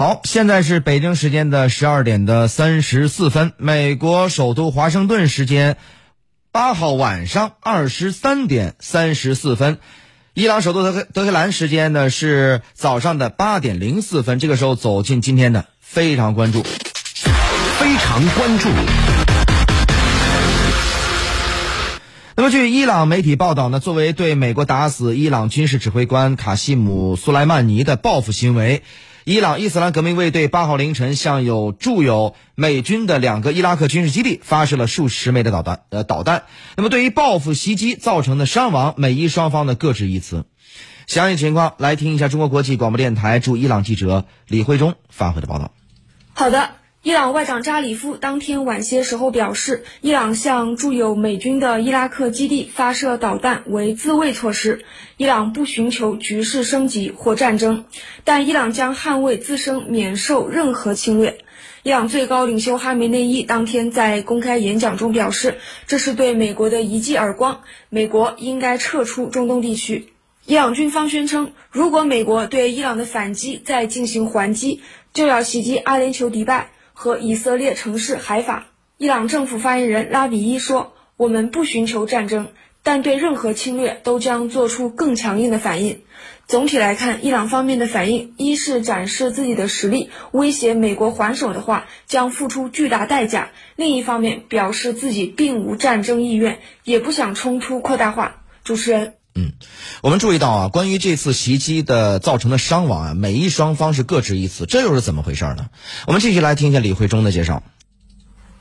好，现在是北京时间的十二点的三十四分，美国首都华盛顿时间八号晚上二十三点三十四分，伊朗首都德黑德黑兰时间呢是早上的八点零四分。这个时候走进今天的非常关注，非常关注。那么，据伊朗媒体报道呢，作为对美国打死伊朗军事指挥官卡西姆·苏莱曼尼的报复行为。伊朗伊斯兰革命卫队八号凌晨向有驻有美军的两个伊拉克军事基地发射了数十枚的导弹。呃，导弹。那么，对于报复袭击造成的伤亡，美伊双方呢各执一词。详细情况，来听一下中国国际广播电台驻伊朗记者李慧忠发回的报道。好的。伊朗外长扎里夫当天晚些时候表示，伊朗向驻有美军的伊拉克基地发射导弹为自卫措施。伊朗不寻求局势升级或战争，但伊朗将捍卫自身免受任何侵略。伊朗最高领袖哈梅内伊当天在公开演讲中表示，这是对美国的一记耳光，美国应该撤出中东地区。伊朗军方宣称，如果美国对伊朗的反击再进行还击，就要袭击阿联酋迪拜。和以色列城市海法，伊朗政府发言人拉比伊说：“我们不寻求战争，但对任何侵略都将做出更强硬的反应。”总体来看，伊朗方面的反应，一是展示自己的实力，威胁美国还手的话将付出巨大代价；另一方面，表示自己并无战争意愿，也不想冲突扩大化。主持人。嗯，我们注意到啊，关于这次袭击的造成的伤亡啊，美伊双方是各执一词，这又是怎么回事呢？我们继续来听一下李慧忠的介绍。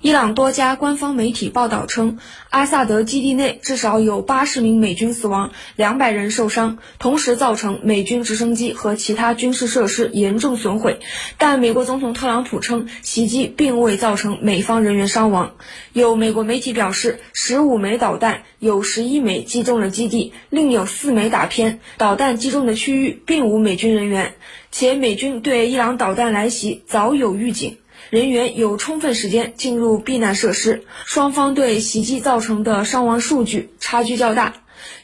伊朗多家官方媒体报道称，阿萨德基地内至少有八十名美军死亡，两百人受伤，同时造成美军直升机和其他军事设施严重损毁。但美国总统特朗普称，袭击并未造成美方人员伤亡。有美国媒体表示，十五枚导弹有十一枚击中了基地，另有四枚打偏。导弹击中的区域并无美军人员，且美军对伊朗导弹来袭早有预警。人员有充分时间进入避难设施，双方对袭击造成的伤亡数据差距较大。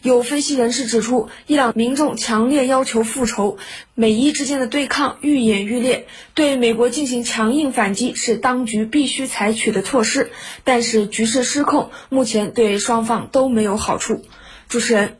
有分析人士指出，伊朗民众强烈要求复仇，美伊之间的对抗愈演愈烈，对美国进行强硬反击是当局必须采取的措施。但是局势失控，目前对双方都没有好处。主持人。